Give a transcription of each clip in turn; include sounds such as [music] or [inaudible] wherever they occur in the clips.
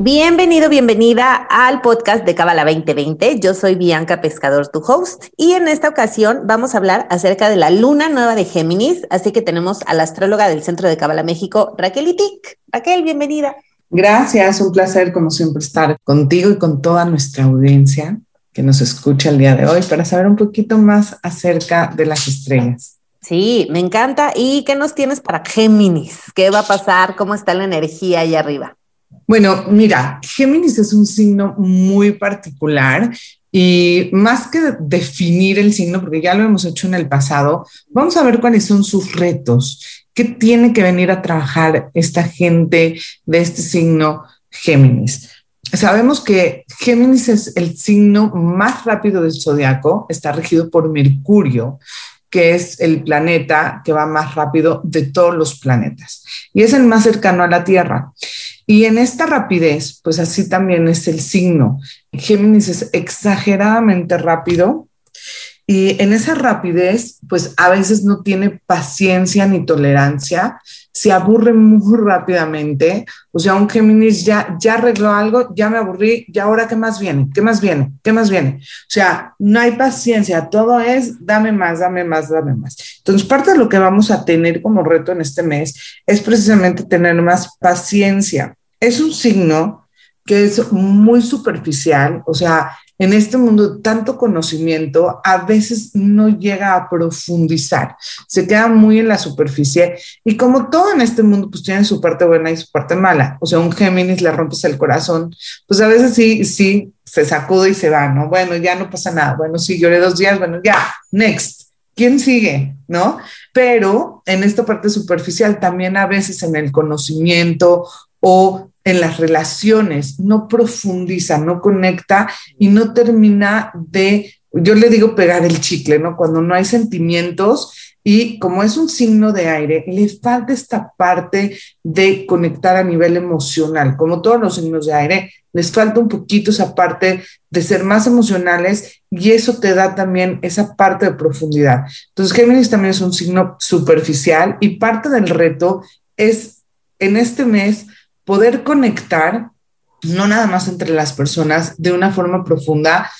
Bienvenido, bienvenida al podcast de Cábala 2020. Yo soy Bianca Pescador, tu host, y en esta ocasión vamos a hablar acerca de la luna nueva de Géminis, así que tenemos a la astróloga del Centro de Cábala México, Raquel Itik. Raquel, bienvenida. Gracias, un placer como siempre estar contigo y con toda nuestra audiencia que nos escucha el día de hoy para saber un poquito más acerca de las estrellas. Sí, me encanta. ¿Y qué nos tienes para Géminis? ¿Qué va a pasar? ¿Cómo está la energía ahí arriba? Bueno, mira, Géminis es un signo muy particular y más que definir el signo, porque ya lo hemos hecho en el pasado, vamos a ver cuáles son sus retos, qué tiene que venir a trabajar esta gente de este signo Géminis. Sabemos que Géminis es el signo más rápido del zodiaco, está regido por Mercurio, que es el planeta que va más rápido de todos los planetas y es el más cercano a la Tierra. Y en esta rapidez, pues así también es el signo. Géminis es exageradamente rápido y en esa rapidez, pues a veces no tiene paciencia ni tolerancia, se aburre muy rápidamente. O sea, un Géminis ya, ya arregló algo, ya me aburrí, y ahora qué más viene, qué más viene, qué más viene. O sea, no hay paciencia, todo es dame más, dame más, dame más. Entonces, parte de lo que vamos a tener como reto en este mes es precisamente tener más paciencia es un signo que es muy superficial, o sea, en este mundo tanto conocimiento a veces no llega a profundizar, se queda muy en la superficie y como todo en este mundo pues tiene su parte buena y su parte mala, o sea, un Géminis le rompes el corazón, pues a veces sí, sí, se sacude y se va, ¿no? Bueno, ya no pasa nada, bueno, sí, lloré dos días, bueno, ya, next. ¿Quién sigue? ¿No? Pero en esta parte superficial también a veces en el conocimiento o en las relaciones, no profundiza, no conecta y no termina de, yo le digo pegar el chicle, ¿no? Cuando no hay sentimientos y como es un signo de aire, le falta esta parte de conectar a nivel emocional. Como todos los signos de aire, les falta un poquito esa parte de ser más emocionales y eso te da también esa parte de profundidad. Entonces, Géminis también es un signo superficial y parte del reto es en este mes poder conectar, no nada más entre las personas, de una forma profunda,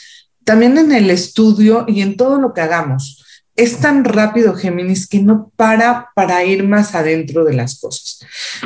también en el estudio y en todo lo que hagamos. Es tan rápido, Géminis, que no para para ir más adentro de las cosas.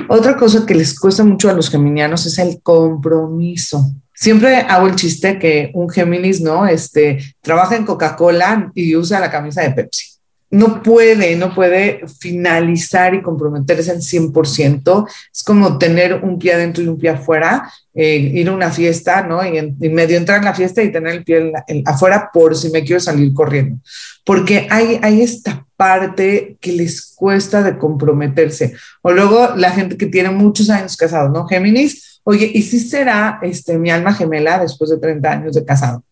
Otra cosa que les cuesta mucho a los geminianos es el compromiso. Siempre hago el chiste que un Géminis, ¿no? Este, trabaja en Coca-Cola y usa la camisa de Pepsi no puede, no puede finalizar y comprometerse al 100%. Es como tener un pie adentro y un pie afuera, eh, ir a una fiesta, ¿no? Y, medio entrar en la fiesta y tener el pie afuera por si me quiero salir corriendo. Porque hay, hay esta parte que les cuesta de comprometerse. O luego la gente que tiene muchos años casados, ¿no? Géminis, oye, ¿y si será este, mi alma gemela después de 30 años de casado?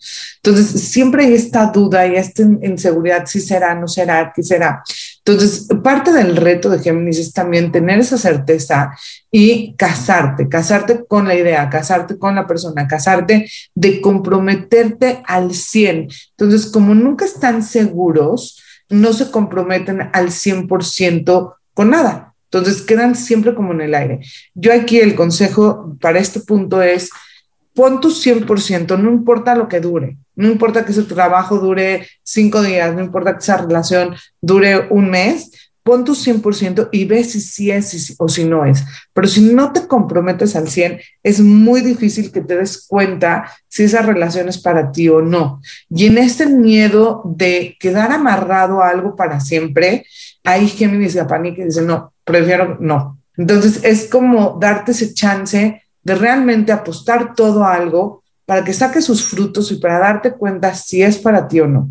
Entonces, siempre hay esta duda y esta inseguridad, si será, no será, qué será. Entonces, parte del reto de Géminis es también tener esa certeza y casarte, casarte con la idea, casarte con la persona, casarte de comprometerte al 100. Entonces, como nunca están seguros, no se comprometen al 100% con nada. Entonces quedan siempre como en el aire. Yo aquí el consejo para este punto es, pon tu 100%, no importa lo que dure, no importa que ese trabajo dure cinco días, no importa que esa relación dure un mes, pon tu 100% y ve si sí es o si no es. Pero si no te comprometes al 100, es muy difícil que te des cuenta si esa relación es para ti o no. Y en este miedo de quedar amarrado a algo para siempre, hay Géminis y Apani que dicen, no, prefiero no. Entonces es como darte ese chance de realmente apostar todo a algo para que saque sus frutos y para darte cuenta si es para ti o no.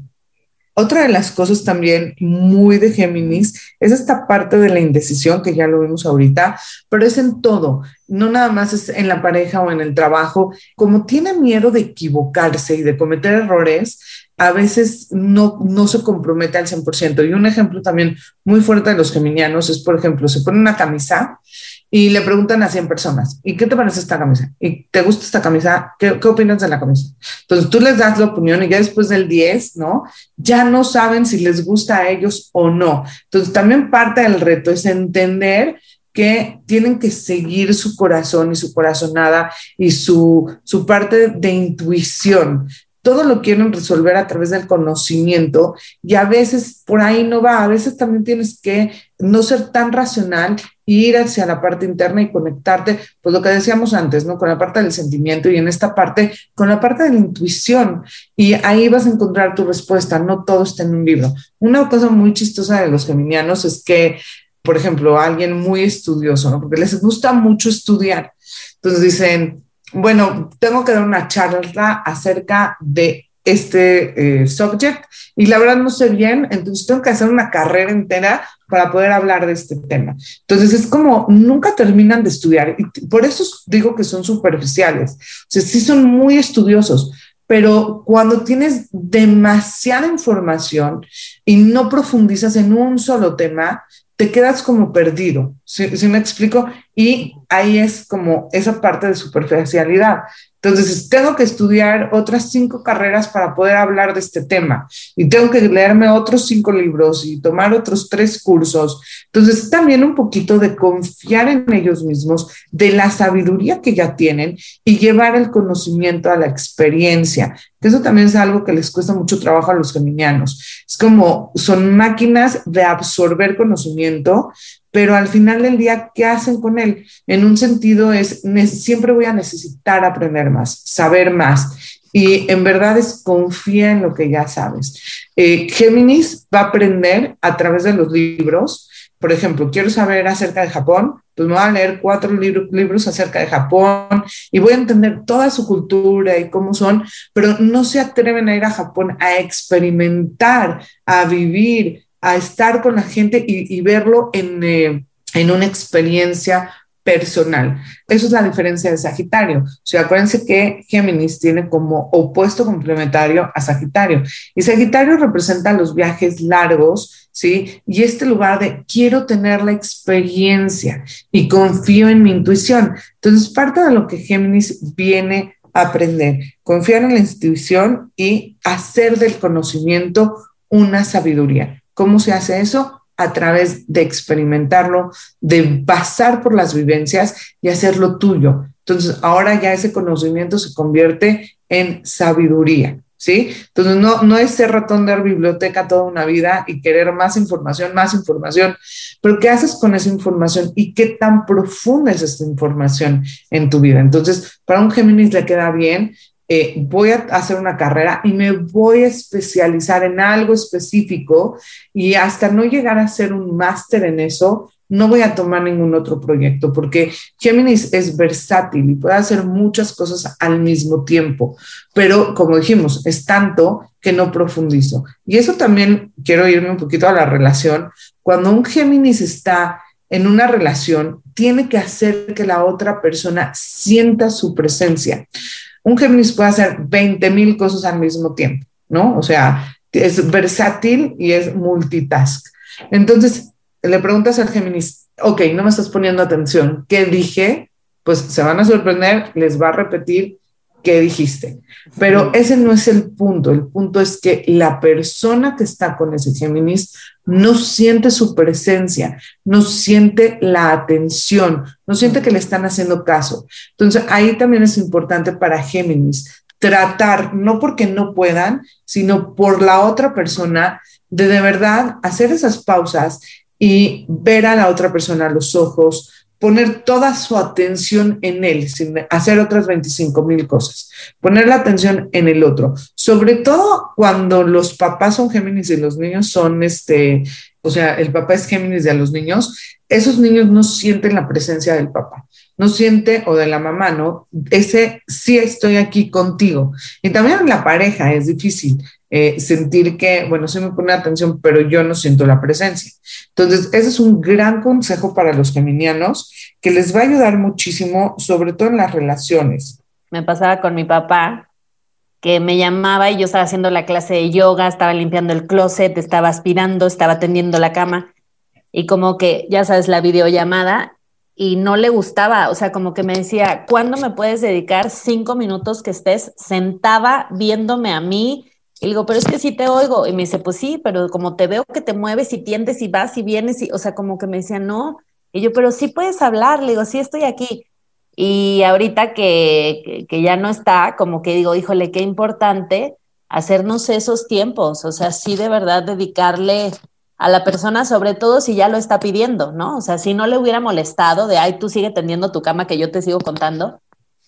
Otra de las cosas también muy de Géminis es esta parte de la indecisión que ya lo vimos ahorita, pero es en todo, no nada más es en la pareja o en el trabajo. Como tiene miedo de equivocarse y de cometer errores, a veces no, no se compromete al 100%. Y un ejemplo también muy fuerte de los geminianos es, por ejemplo, se pone una camisa y le preguntan a 100 personas, ¿y qué te parece esta camisa? ¿Y te gusta esta camisa? ¿Qué, ¿Qué, opinas de la camisa? Entonces tú les das la opinión y ya después del 10, ¿no? Ya no saben si les gusta a ellos o no. Entonces también parte del reto es entender que tienen que seguir su corazón y su corazonada y su, su parte de intuición todo lo quieren resolver a través del conocimiento y a veces por ahí no va, a veces también tienes que no ser tan racional ir hacia la parte interna y conectarte, pues lo que decíamos antes, ¿no? Con la parte del sentimiento y en esta parte, con la parte de la intuición. Y ahí vas a encontrar tu respuesta, no todo está en un libro. Una cosa muy chistosa de los geminianos es que, por ejemplo, alguien muy estudioso, ¿no? Porque les gusta mucho estudiar. Entonces dicen, bueno, tengo que dar una charla acerca de este eh, subject y la verdad no sé bien, entonces tengo que hacer una carrera entera para poder hablar de este tema. Entonces es como nunca terminan de estudiar y por eso digo que son superficiales, o sea, sí son muy estudiosos, pero cuando tienes demasiada información y no profundizas en un solo tema, te quedas como perdido, ¿sí, me explico? Y ahí es como esa parte de superficialidad. Entonces, tengo que estudiar otras cinco carreras para poder hablar de este tema y tengo que leerme otros cinco libros y tomar otros tres cursos. Entonces, también un poquito de confiar en ellos mismos, de la sabiduría que ya tienen y llevar el conocimiento a la experiencia. Eso también es algo que les cuesta mucho trabajo a los geminianos. Es como son máquinas de absorber conocimiento, pero al final del día, ¿qué hacen con él? En un sentido es, siempre voy a necesitar aprender más, saber más. Y en verdad es confía en lo que ya sabes. Eh, Géminis va a aprender a través de los libros. Por ejemplo, quiero saber acerca de Japón, pues me voy a leer cuatro libros acerca de Japón y voy a entender toda su cultura y cómo son, pero no se atreven a ir a Japón a experimentar, a vivir, a estar con la gente y, verlo en, eh, en una experiencia personal. Eso es la diferencia de Sagitario. O sea, acuérdense que Géminis tiene como opuesto complementario a Sagitario. Y Sagitario representa los viajes largos, ¿sí? Y este lugar de quiero tener la experiencia y confío en mi intuición. Entonces, parte de lo que Géminis viene a aprender, confiar en la intuición y hacer del conocimiento una sabiduría. ¿Cómo se hace eso? A través de experimentarlo, de pasar por las vivencias y hacerlo tuyo. Entonces, ahora ya ese conocimiento se convierte en sabiduría. ¿Sí? Entonces, no, no es ser ratón de biblioteca toda una vida y querer más información, más información, pero ¿qué haces con esa información y qué tan profunda es esta información en tu vida? Entonces, para un Géminis le queda bien eh, voy a hacer una carrera y me voy a especializar en algo específico y hasta no llegar a ser un máster en eso, no voy a tomar ningún otro proyecto porque Géminis es versátil y puede hacer muchas cosas al mismo tiempo, pero como dijimos, es tanto que no profundizo. Y eso también quiero irme un poquito a la relación. Cuando un Géminis está en una relación, tiene que hacer que la otra persona sienta su presencia. Un Géminis puede hacer 20 mil cosas al mismo tiempo, ¿no? O sea, es versátil y es multitask. Entonces, le preguntas al Géminis, ok, no me estás poniendo atención, ¿qué dije? Pues se van a sorprender, les va a repetir qué dijiste. Pero ese no es el punto. El punto es que la persona que está con ese Géminis no siente su presencia, no siente la atención, no siente que le están haciendo caso. Entonces, ahí también es importante para Géminis tratar, no porque no puedan, sino por la otra persona, de de verdad hacer esas pausas y ver a la otra persona a los ojos, poner toda su atención en él, sin hacer otras 25 mil cosas, poner la atención en el otro, sobre todo cuando los papás son Géminis y los niños son este, o sea, el papá es Géminis de los niños, esos niños no sienten la presencia del papá, no siente o de la mamá, ¿no? Ese sí estoy aquí contigo. Y también en la pareja es difícil. Eh, sentir que, bueno, se me pone atención, pero yo no siento la presencia. Entonces, ese es un gran consejo para los geminianos que les va a ayudar muchísimo, sobre todo en las relaciones. Me pasaba con mi papá, que me llamaba y yo estaba haciendo la clase de yoga, estaba limpiando el closet, estaba aspirando, estaba tendiendo la cama y como que, ya sabes, la videollamada y no le gustaba, o sea, como que me decía, ¿cuándo me puedes dedicar cinco minutos que estés sentada viéndome a mí? Y digo, pero es que sí te oigo. Y me dice, pues sí, pero como te veo que te mueves y tiendes y vas y vienes, y, o sea, como que me decía, no. Y yo, pero sí puedes hablar, le digo, sí estoy aquí. Y ahorita que, que, ya no está, como que digo, híjole, qué importante hacernos esos tiempos, o sea, sí de verdad dedicarle a la persona, sobre todo si ya lo está pidiendo, ¿no? O sea, si no le hubiera molestado de, ay, tú sigue tendiendo tu cama que yo te sigo contando,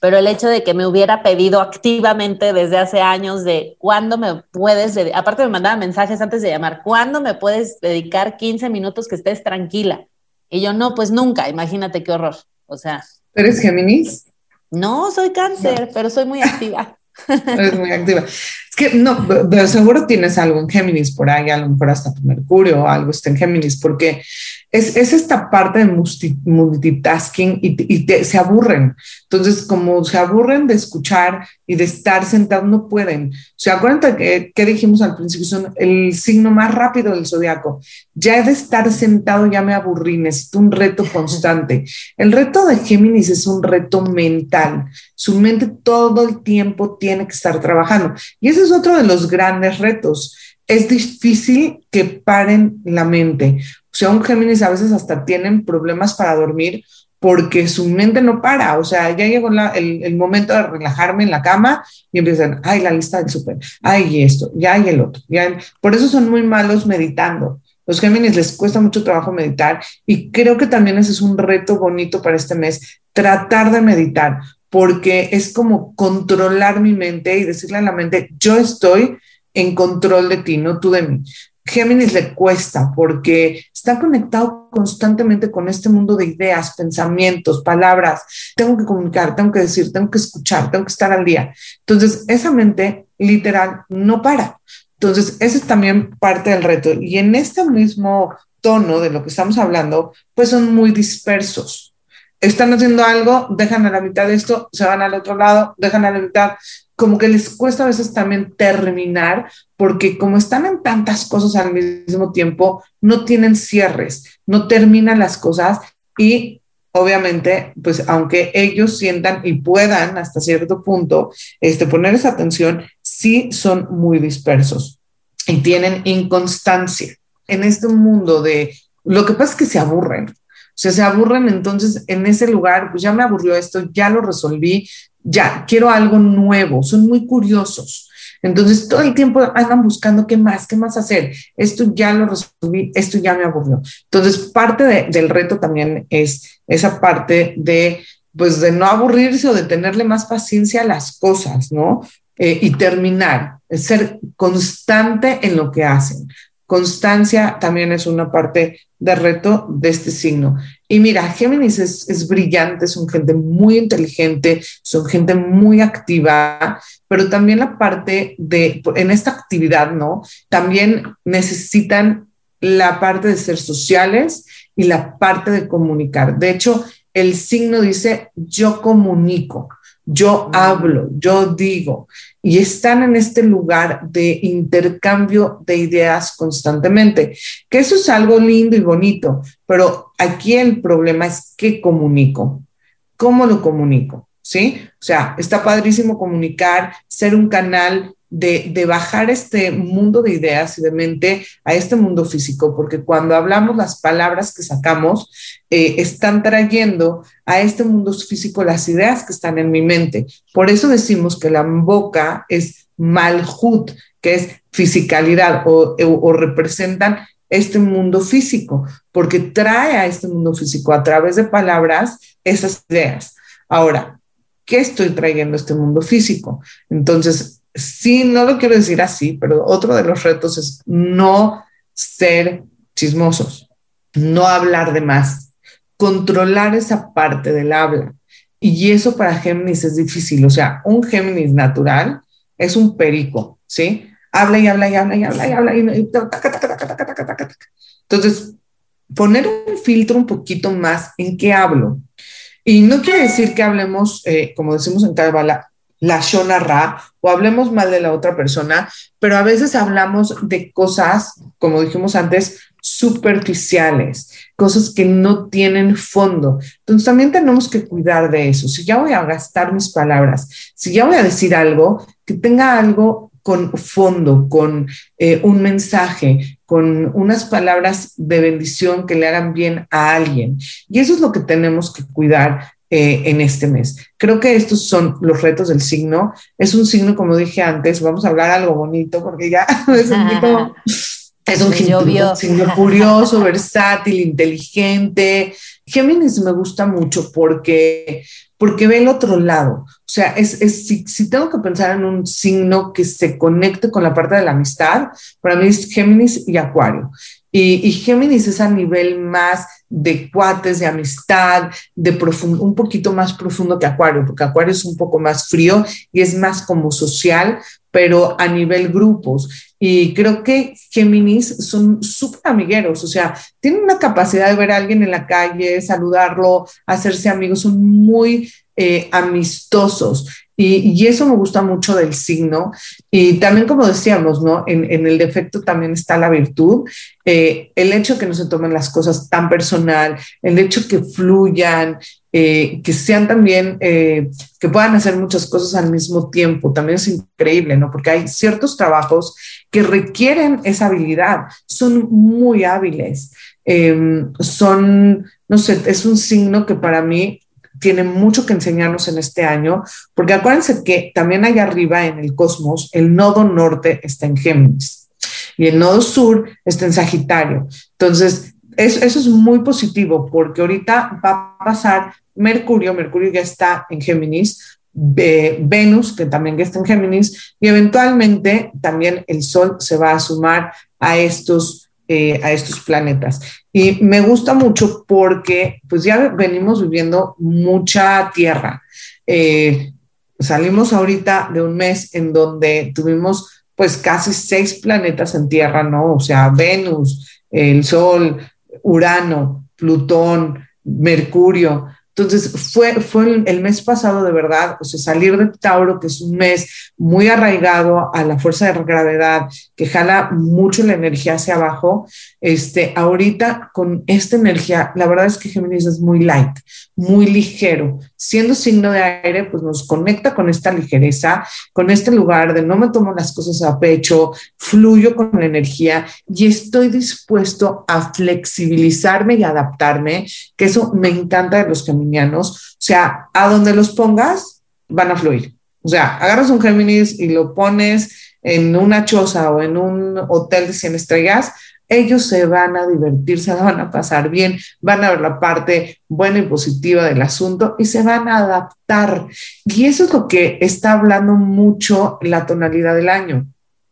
pero el hecho de que me hubiera pedido activamente desde hace años de cuándo me puedes, aparte me mandaba mensajes antes de llamar, ¿cuándo me puedes dedicar 15 minutos que estés tranquila? Y yo, no, pues nunca, imagínate qué horror, o sea. ¿Eres Géminis? No, soy cáncer, pero soy muy activa. [laughs] Eres muy activa. Es que no, de seguro tienes algo en Géminis por ahí, a lo mejor hasta tu Mercurio o algo está en Géminis, porque es, es esta parte de multitasking y, se aburren. Entonces, como se aburren de escuchar y de estar sentados, no pueden. O sea, acuérdate que, que dijimos al principio, son el signo más rápido del zodiaco. Ya de estar sentado ya me aburrí, necesito un reto [laughs] constante. El reto de Géminis es un reto mental. Su mente todo el tiempo tiene que estar trabajando. Y es otro de los grandes retos es difícil que paren la mente. O sea, un Géminis a veces hasta tienen problemas para dormir porque su mente no para. O sea, ya llegó el, momento de relajarme en la cama y empiezan, ay, la lista del súper, ay, esto, ya hay el otro. Por eso son muy malos meditando. Los Géminis les cuesta mucho trabajo meditar y creo que también ese es un reto bonito para este mes, tratar de meditar, porque es como controlar mi mente y decirle a la mente, yo estoy en control de ti, no tú de mí. Géminis le cuesta porque está conectado constantemente con este mundo de ideas, pensamientos, palabras. Tengo que comunicar, tengo que decir, tengo que escuchar, tengo que estar al día. Entonces, esa mente literal no para. Entonces, ese es también parte del reto. Y en este mismo tono de lo que estamos hablando, pues son muy dispersos están haciendo algo, dejan a la mitad de esto, se van al otro lado, dejan a la mitad, como que les cuesta a veces también terminar, porque como están en tantas cosas al mismo tiempo, no tienen cierres, no terminan las cosas y obviamente, pues aunque ellos sientan y puedan hasta cierto punto este, poner esa atención, sí son muy dispersos y tienen inconstancia. En este mundo de, lo que pasa es que se aburren, sea, se aburren entonces en ese lugar, pues ya me aburrió esto, ya lo resolví, ya quiero algo nuevo, son muy curiosos. Entonces todo el tiempo andan buscando qué más, qué más hacer. Esto ya lo resolví, esto ya me aburrió. Entonces parte del reto también es esa parte de, pues de no aburrirse o de tenerle más paciencia a las cosas, ¿no? Eh, y terminar, ser constante en lo que hacen. Constancia también es una parte de reto de este signo. Y mira, Géminis es, es, brillante, son gente muy inteligente, son gente muy activa, pero también la parte de, en esta actividad, ¿no? También necesitan la parte de ser sociales y la parte de comunicar. De hecho, el signo dice, yo comunico yo hablo, yo digo, y están en este lugar de intercambio de ideas constantemente, que eso es algo lindo y bonito, pero aquí el problema es qué comunico, cómo lo comunico, ¿sí? O sea, está padrísimo comunicar, ser un canal de, bajar este mundo de ideas y de mente a este mundo físico, porque cuando hablamos las palabras que sacamos, eh, están trayendo a este mundo físico las ideas que están en mi mente. Por eso decimos que la boca es malhut, que es fisicalidad o, o representan este mundo físico, porque trae a este mundo físico a través de palabras esas ideas. Ahora, ¿qué estoy trayendo a este mundo físico? Entonces, sí, no lo quiero decir así, pero otro de los retos es no ser chismosos, no hablar de más, controlar esa parte del habla. Y eso para Géminis es difícil. O sea, un Géminis natural es un perico, ¿sí? Habla y habla y habla y habla y habla. Y, Entonces, poner un filtro un poquito más en qué hablo. Y no quiere decir que hablemos, eh, como decimos en Kabbalah, la Shona Ra o hablemos mal de la otra persona, pero a veces hablamos de cosas, como dijimos antes, superficiales, cosas que no tienen fondo. Entonces también tenemos que cuidar de eso. Si ya voy a gastar mis palabras, si ya voy a decir algo, que tenga algo con fondo, con eh, un mensaje, con unas palabras de bendición que le hagan bien a alguien. Y eso es lo que tenemos que cuidar eh, en este mes. Creo que estos son los retos del signo. Es un signo, como dije antes, vamos a hablar algo bonito porque ya [laughs] es [laughs] un, un signo curioso, versátil, inteligente. Géminis me gusta mucho porque, porque ve el otro lado. O sea, es, es si, si, tengo que pensar en un signo que se conecte con la parte de la amistad, para mí es Géminis y Acuario. Y, y Géminis es a nivel más de cuates, de amistad, de profundo, un poquito más profundo que Acuario, porque Acuario es un poco más frío y es más como social, pero a nivel grupos. Y creo que Géminis son súper amigueros, o sea, tienen una capacidad de ver a alguien en la calle, saludarlo, hacerse amigos, son muy eh, amistosos. Y, eso me gusta mucho del signo. Y también, como decíamos, ¿no? En, el defecto también está la virtud. Eh, el hecho que no se tomen las cosas tan personal, el hecho que fluyan, eh, que sean también, que puedan hacer muchas cosas al mismo tiempo, también es increíble, ¿no? Porque hay ciertos trabajos que requieren esa habilidad, son muy hábiles, em, son, no sé, es un signo que para mí tiene mucho que enseñarnos en este año, porque acuérdense que también allá arriba en el cosmos, el nodo norte está en Géminis y el nodo sur está en Sagitario. Entonces, eso, es muy positivo porque ahorita va a pasar Mercurio, Mercurio ya está en Géminis, Venus, que también está en Géminis, y eventualmente también el Sol se va a sumar a estos eh, a estos planetas. Y me gusta mucho porque pues ya venimos viviendo mucha tierra. Eh, salimos ahorita de un mes en donde tuvimos pues casi seis planetas en tierra, ¿no? O sea, Venus, el Sol, Urano, Plutón, Mercurio. Entonces, fue, fue el mes pasado de verdad, o sea, salir de Tauro, que es un mes muy arraigado a la fuerza de gravedad, que jala mucho la energía hacia abajo, este, ahorita con esta energía, la verdad es que Géminis es muy light, muy ligero. Siendo signo de aire, pues nos conecta con esta ligereza, con este lugar de no me tomo las cosas a pecho, fluyo con la energía y estoy dispuesto a flexibilizarme y adaptarme, que eso me encanta de los geminianos. O sea, a donde los pongas, van a fluir. O sea, agarras un Géminis y lo pones en una choza o en un hotel de 100 estrellas, ellos se van a divertir, se [laughs] van a pasar bien, van a ver la parte buena y positiva del asunto y se van a adaptar. Y eso es lo que está hablando mucho la tonalidad del año.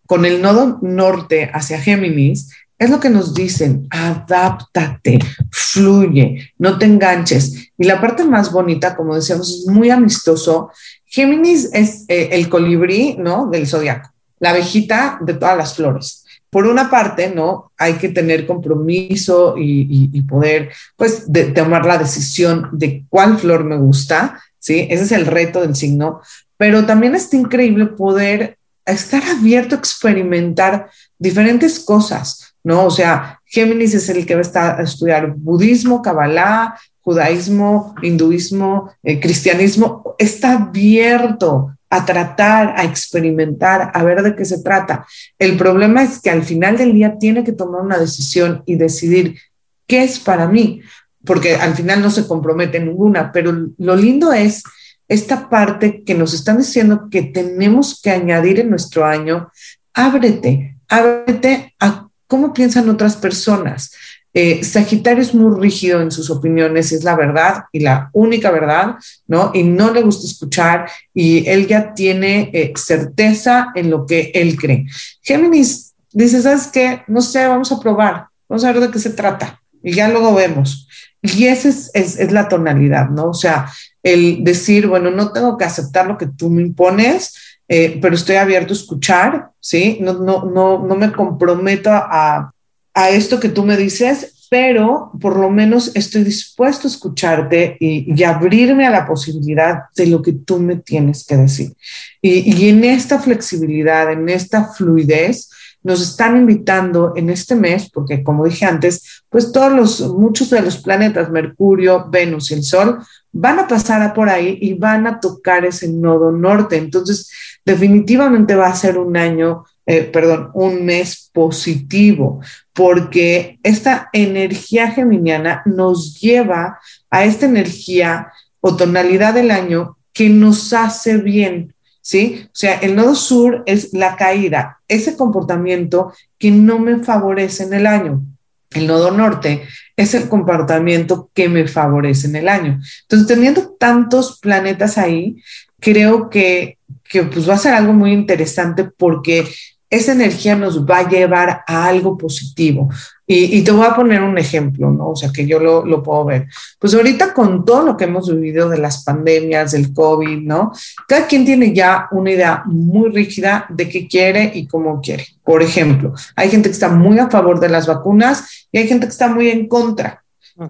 Con el nodo norte hacia Géminis, es lo que nos dicen, adáptate, fluye, no te enganches. Y la parte más bonita, como decíamos, es muy amistoso. Géminis es eh, el colibrí, ¿no? Del zodiaco, la abejita de todas las flores por una parte, ¿no? Hay que tener compromiso y, poder, pues, tomar la decisión de cuál flor me gusta, ¿sí? Ese es el reto del signo, pero también está increíble poder estar abierto a experimentar diferentes cosas, ¿no? O sea, Géminis es el que va a, estar a estudiar budismo, Kabbalah, judaísmo, hinduismo, eh, cristianismo, está abierto a tratar, a experimentar, a ver de qué se trata. El problema es que al final del día tiene que tomar una decisión y decidir qué es para mí, porque al final no se compromete ninguna, pero lo lindo es esta parte que nos están diciendo que tenemos que añadir en nuestro año, ábrete, ábrete a cómo piensan otras personas. Eh, Sagitario es muy rígido en sus opiniones, es la verdad y la única verdad, ¿no? Y no le gusta escuchar y él ya tiene eh, certeza en lo que él cree. Géminis dice, ¿sabes qué? No sé, vamos a probar, vamos a ver de qué se trata y ya luego vemos. Y esa es, es, la tonalidad, ¿no? O sea, el decir, bueno, no tengo que aceptar lo que tú me impones, eh, pero estoy abierto a escuchar, ¿sí? No, no, no, no me comprometo a, a esto que tú me dices, pero por lo menos estoy dispuesto a escucharte y, abrirme a la posibilidad de lo que tú me tienes que decir. Y, y en esta flexibilidad, en esta fluidez, nos están invitando en este mes, porque como dije antes, pues todos los, muchos de los planetas, Mercurio, Venus y el Sol, van a pasar por ahí y van a tocar ese nodo norte. Entonces, definitivamente va a ser un año, eh, perdón, un mes positivo, porque esta energía geminiana nos lleva a esta energía o tonalidad del año que nos hace bien, ¿sí? O sea, el nodo sur es la caída, ese comportamiento que no me favorece en el año. El nodo norte es el comportamiento que me favorece en el año. Entonces, teniendo tantos planetas ahí, creo que, que pues va a ser algo muy interesante porque esa energía nos va a llevar a algo positivo. Y, te voy a poner un ejemplo, ¿no? O sea, que yo lo, lo, puedo ver. Pues ahorita con todo lo que hemos vivido de las pandemias, del COVID, ¿no? Cada quien tiene ya una idea muy rígida de qué quiere y cómo quiere. Por ejemplo, hay gente que está muy a favor de las vacunas y hay gente que está muy en contra.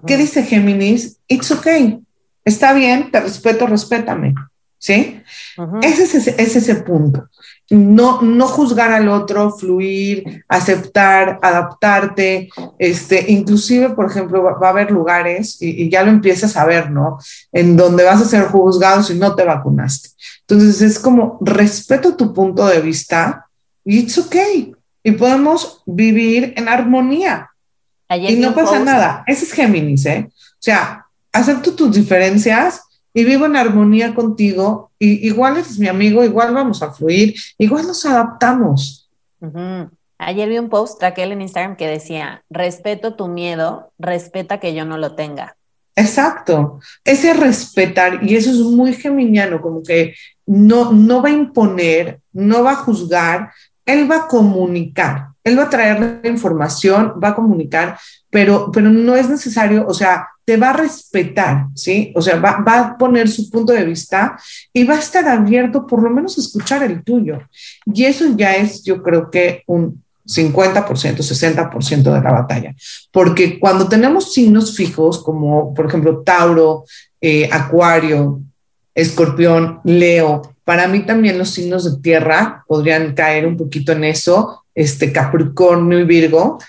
¿Qué dice Géminis? It's okay. Está bien, te respeto, respétame. ¿Sí? ese, es ese, es ese punto no, no juzgar al otro, fluir, aceptar, adaptarte, este, inclusive, por ejemplo, va, a haber lugares, y, ya lo empiezas a ver, ¿no? En donde vas a ser juzgado si no te vacunaste. Entonces es como, respeto tu punto de vista y it's okay. Y podemos vivir en armonía. y no pasa nada. Ese es Géminis, ¿eh? O sea, acepto tus diferencias y vivo en armonía contigo, y igual es mi amigo, igual vamos a fluir, igual nos adaptamos. Ayer vi un post, Raquel, en Instagram que decía, respeto tu miedo, respeta que yo no lo tenga. Exacto, ese respetar, y eso es muy geminiano, como que no, no va a imponer, no va a juzgar, él va a comunicar, él va a traer la información, va a comunicar, pero, pero no es necesario, o sea, te va a respetar, ¿sí? O sea, va, a poner su punto de vista y va a estar abierto por lo menos a escuchar el tuyo. Y eso ya es, yo creo que un 50%, 60% de la batalla. Porque cuando tenemos signos fijos, como por ejemplo Tauro, eh, Acuario, Escorpión, Leo, para mí también los signos de tierra podrían caer un poquito en eso, este Capricornio y Virgo,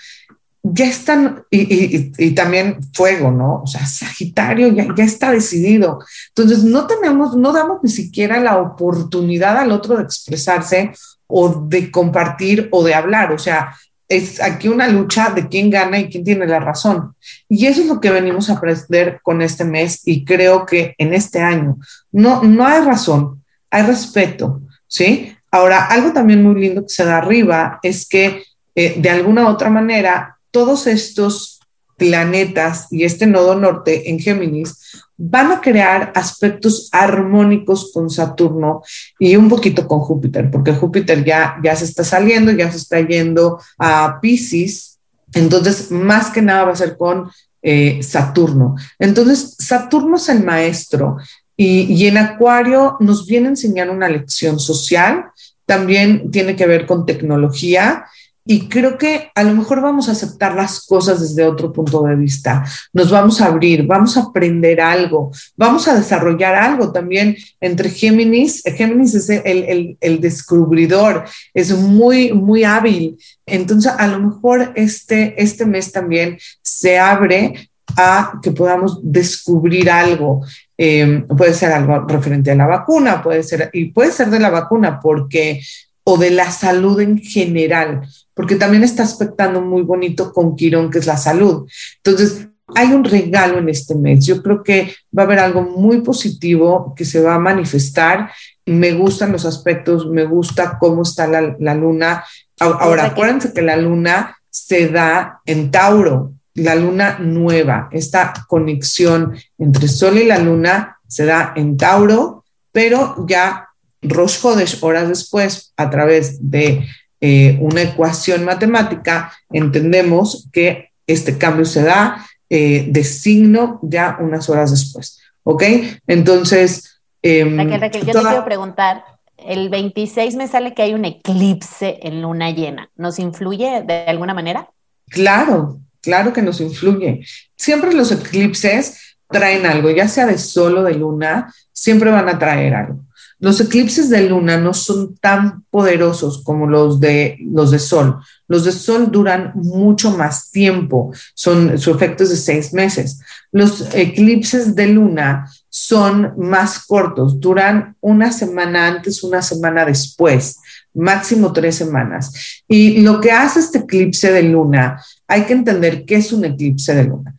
ya están, y, también fuego, ¿no? O sea, Sagitario ya, ya, está decidido. Entonces, no tenemos, no damos ni siquiera la oportunidad al otro de expresarse o de compartir o de hablar. O sea, es aquí una lucha de quién gana y quién tiene la razón. Y eso es lo que venimos a aprender con este mes y creo que en este año no, no hay razón, hay respeto, ¿sí? Ahora, algo también muy lindo que se da arriba es que eh, de alguna u otra manera todos estos planetas y este nodo norte en Géminis van a crear aspectos armónicos con Saturno y un poquito con Júpiter, porque Júpiter ya, ya se está saliendo, ya se está yendo a Pisces, entonces más que nada va a ser con eh, Saturno. Entonces, Saturno es el maestro y, y en Acuario nos viene a enseñar una lección social, también tiene que ver con tecnología y creo que a lo mejor vamos a aceptar las cosas desde otro punto de vista, nos vamos a abrir, vamos a aprender algo, vamos a desarrollar algo también entre Géminis. Géminis es el, el, descubridor, es muy, muy hábil. Entonces, a lo mejor este, este mes también se abre a que podamos descubrir algo. Eh, puede ser algo referente a la vacuna, puede ser, y puede ser de la vacuna, porque o de la salud en general, porque también está aspectando muy bonito con Quirón, que es la salud. Entonces, hay un regalo en este mes. Yo creo que va a haber algo muy positivo que se va a manifestar. Me gustan los aspectos, me gusta cómo está la, luna. Ahora, acuérdense que la luna se da en Tauro, la luna nueva, esta conexión entre Sol y la luna se da en Tauro, pero ya Rosh Hodesh, horas después, a través de eh, una ecuación matemática, entendemos que este cambio se da eh, de signo ya unas horas después. ¿Ok? Entonces... Em, Raquel, Raquel, yo te quiero preguntar, el 26 me sale que hay un eclipse en luna llena. ¿Nos influye de alguna manera? Claro, claro que nos influye. Siempre los eclipses traen algo, ya sea de sol o de luna, siempre van a traer algo. Los eclipses de luna no son tan poderosos como los de, los de sol. Los de sol duran mucho más tiempo, son, su efecto es de seis meses. Los eclipses de luna son más cortos, duran una semana antes, una semana después, máximo tres semanas. Y lo que hace este eclipse de luna, hay que entender qué es un eclipse de luna.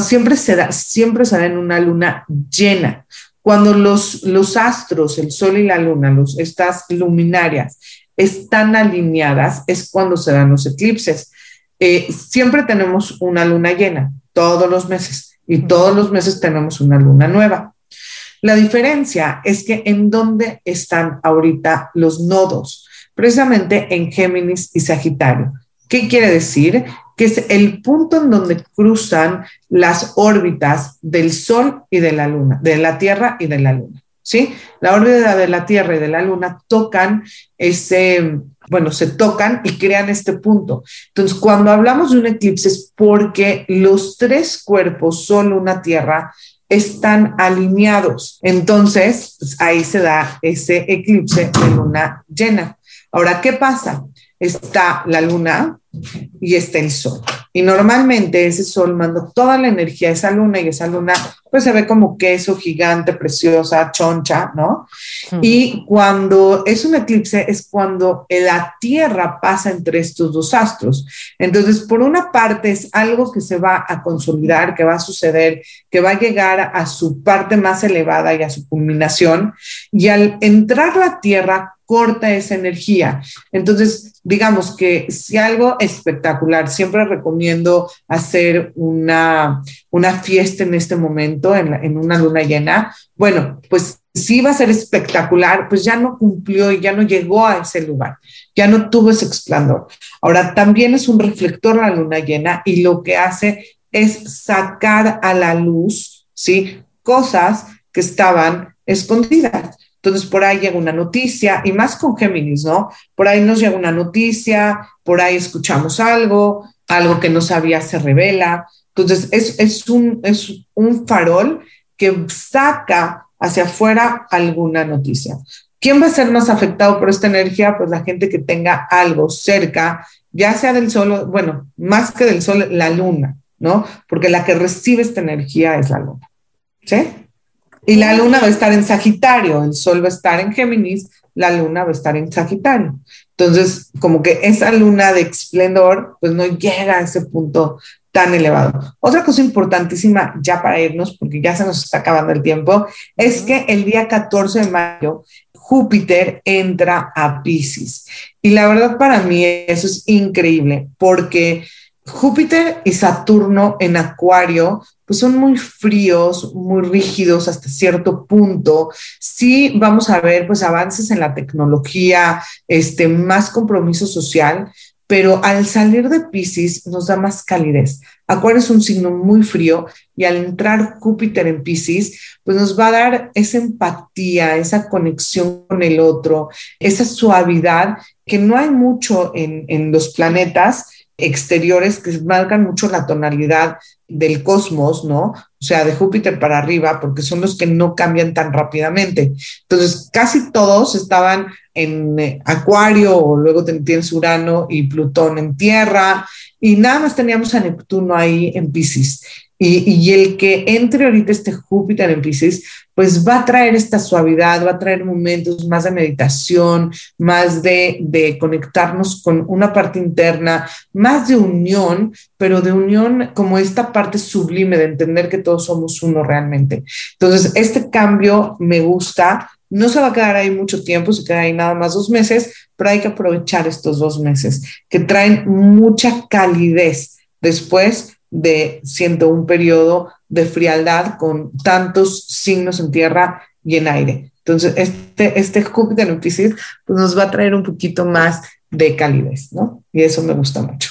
Siempre se da, siempre se da en una luna llena. Cuando los, los astros, el sol y la luna, los, estas luminarias, están alineadas, es cuando se dan los eclipses. Eh, siempre tenemos una luna llena, todos los meses, y todos los meses tenemos una luna nueva. La diferencia es que en dónde están ahorita los nodos, precisamente en Géminis y Sagitario. ¿Qué quiere decir? Que es el punto en donde cruzan las órbitas del Sol y de la Luna, de la Tierra y de la Luna. ¿Sí? La órbita de la Tierra y de la Luna tocan ese, bueno, se tocan y crean este punto. Entonces, cuando hablamos de un eclipse es porque los tres cuerpos, Sol, Luna, Tierra, están alineados. Entonces, pues, ahí se da ese eclipse de luna llena. Ahora, ¿qué pasa? Está la luna y está el sol. Y normalmente ese sol manda toda la energía a esa luna y esa luna pues se ve como queso gigante, preciosa, choncha, ¿no? Y cuando es un eclipse es cuando la Tierra pasa entre estos dos astros. Entonces, por una parte es algo que se va a consolidar, que va a suceder, que va a llegar a su parte más elevada y a su culminación. Y al entrar la Tierra corta esa energía. Entonces, digamos que si algo espectacular, siempre recomiendo hacer una, una fiesta en este momento, en, en una luna llena. Bueno, pues si va a ser espectacular, pues ya no cumplió y ya no llegó a ese lugar, ya no tuvo ese esplendor. Ahora, también es un reflector la luna llena y lo que hace es sacar a la luz, ¿sí? Cosas que estaban escondidas. Entonces, por ahí llega una noticia, y más con Géminis, ¿no? Por ahí nos llega una noticia, por ahí escuchamos algo, algo que no sabía se revela. Entonces, es, un, un farol que saca hacia afuera alguna noticia. ¿Quién va a ser más afectado por esta energía? Pues la gente que tenga algo cerca, ya sea del sol, bueno, más que del sol, la luna, ¿no? Porque la que recibe esta energía es la luna. ¿Sí? Y la luna va a estar en Sagitario, el sol va a estar en Géminis, la luna va a estar en Sagitario. Entonces, como que esa luna de esplendor, pues no llega a ese punto tan elevado. Otra cosa importantísima, ya para irnos, porque ya se nos está acabando el tiempo, es que el día 14 de mayo Júpiter entra a Pisces. Y la verdad para mí eso es increíble, porque Júpiter y Saturno en Acuario pues son muy fríos, muy rígidos hasta cierto punto. Sí vamos a ver pues avances en la tecnología, este, más compromiso social, pero al salir de Pisces nos da más calidez. Acuario es un signo muy frío y al entrar Júpiter en Pisces, pues nos va a dar esa empatía, esa conexión con el otro, esa suavidad que no hay mucho en, en los planetas exteriores que marcan mucho la tonalidad del cosmos, ¿no? O sea, de Júpiter para arriba, porque son los que no cambian tan rápidamente. Entonces, casi todos estaban en eh, Acuario, o luego tienes Urano y Plutón en Tierra, y nada más teníamos a Neptuno ahí en Pisces. Y, el que entre ahorita este Júpiter en Pisces, pues va a traer esta suavidad, va a traer momentos más de meditación, más de, conectarnos con una parte interna, más de unión, pero de unión como esta parte sublime de entender que todos somos uno realmente. Entonces, este cambio me gusta. No se va a quedar ahí mucho tiempo, se queda ahí nada más dos meses, pero hay que aprovechar estos dos meses que traen mucha calidez. Después de siendo un periodo de frialdad con tantos signos en tierra y en aire. Entonces, este, este Júpiter en Pisces pues nos va a traer un poquito más de calidez, ¿no? Y eso me gusta mucho.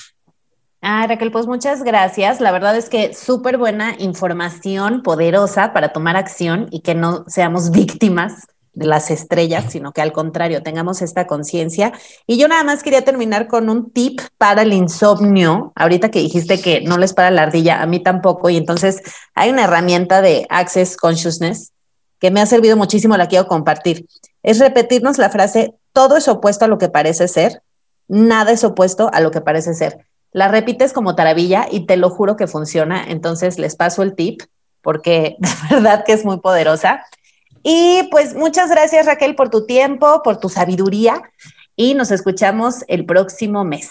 Ah, Raquel, pues muchas gracias. La verdad es que súper buena información, poderosa para tomar acción y que no seamos víctimas de las estrellas, sino que al contrario, tengamos esta conciencia. Y yo nada más quería terminar con un tip para el insomnio. Ahorita que dijiste que no les para la ardilla, a mí tampoco. Y entonces hay una herramienta de Access Consciousness que me ha servido muchísimo, la quiero compartir. Es repetirnos la frase, todo es opuesto a lo que parece ser, nada es opuesto a lo que parece ser. La repites como taravilla y te lo juro que funciona. Entonces les paso el tip porque [laughs] de verdad que es muy poderosa. Y pues muchas gracias Raquel por tu tiempo, por tu sabiduría y nos escuchamos el próximo mes.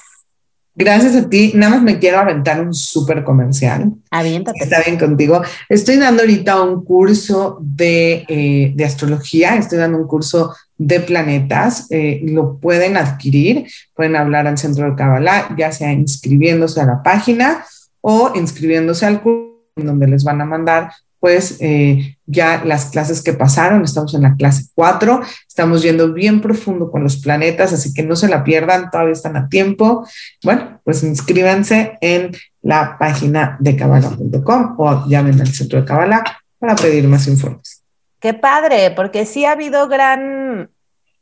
Gracias a ti. Nada más me quiero aventar un súper comercial. Aviéntate. Está bien contigo. Estoy dando ahorita un curso de, eh, de astrología, estoy dando un curso de planetas. Eh, lo pueden adquirir, pueden hablar al centro de Kabbalah, ya sea inscribiéndose a la página o inscribiéndose al curso donde les van a mandar pues eh, ya las clases que pasaron, estamos en la clase 4, estamos yendo bien profundo con los planetas, así que no se la pierdan, todavía están a tiempo. Bueno, pues inscríbanse en la página de cabala.com o llamen al centro de Cabala para pedir más informes. Qué padre, porque sí ha habido gran,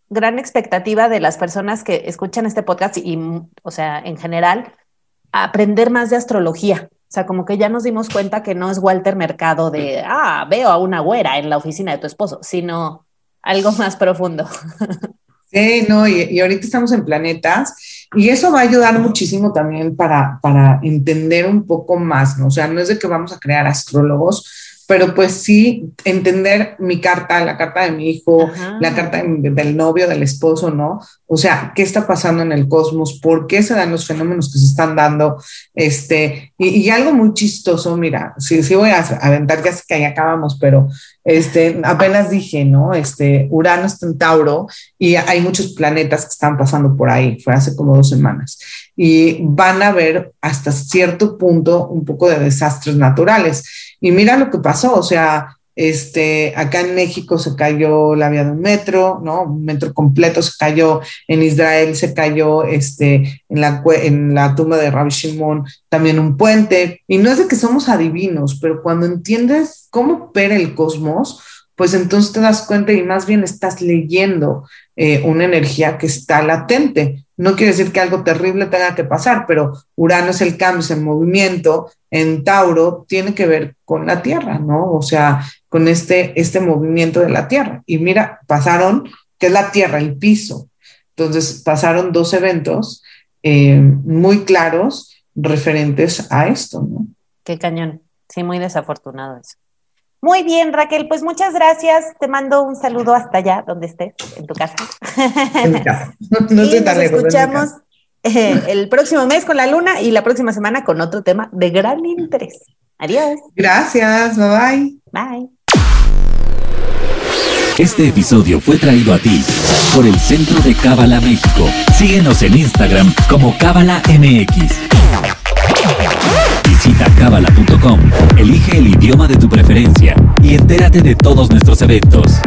gran expectativa de las personas que escuchan este podcast y, o sea, en general, aprender más de astrología. O sea, como que ya nos dimos cuenta que no es Walter Mercado de, ah, veo a una güera en la oficina de tu esposo, sino algo más profundo. Sí, no, y, ahorita estamos en planetas y eso va a ayudar muchísimo también para, para entender un poco más, ¿no? O sea, no es de que vamos a crear astrólogos, pero pues sí entender mi carta, la carta de mi hijo, la carta del novio, del esposo, ¿no? O sea, ¿qué está pasando en el cosmos? ¿Por qué se dan los fenómenos que se están dando? Este, y, algo muy chistoso, mira, sí, sí voy a aventar, ya sé que ahí acabamos, pero este, apenas dije, ¿no? Este, Urano está en Tauro y hay muchos planetas que están pasando por ahí, fue hace como dos semanas, y van a ver hasta cierto punto un poco de desastres naturales y mira lo que pasó, o sea, este, acá en México se cayó la vía de un metro, ¿no? Un metro completo se cayó, en Israel se cayó este, en, la, en la tumba de Rabbi Shimon también un puente. Y no es de que somos adivinos, pero cuando entiendes cómo opera el cosmos, pues entonces te das cuenta y más bien estás leyendo eh, una energía que está latente. No quiere decir que algo terrible tenga que pasar, pero Urano es el cambio, es el movimiento. En Tauro tiene que ver con la Tierra, ¿no? O sea, con este, este movimiento de la Tierra. Y mira, pasaron, que es la Tierra, el piso. Entonces pasaron dos eventos eh, muy claros referentes a esto, ¿no? Qué cañón. Sí, muy desafortunado eso. Muy bien, Raquel, pues muchas gracias. Te mando un saludo hasta allá, donde estés, en tu casa. En mi casa. [laughs] No estoy tan lejos. Escuchamos eh, el próximo mes con la luna y la próxima semana con otro tema de gran interés. Adiós. Gracias, bye bye. Bye. Este episodio fue traído a ti por el Centro de Cábala México. Síguenos en Instagram como Cábala MX. Visita elige el idioma de tu preferencia y entérate de todos nuestros eventos.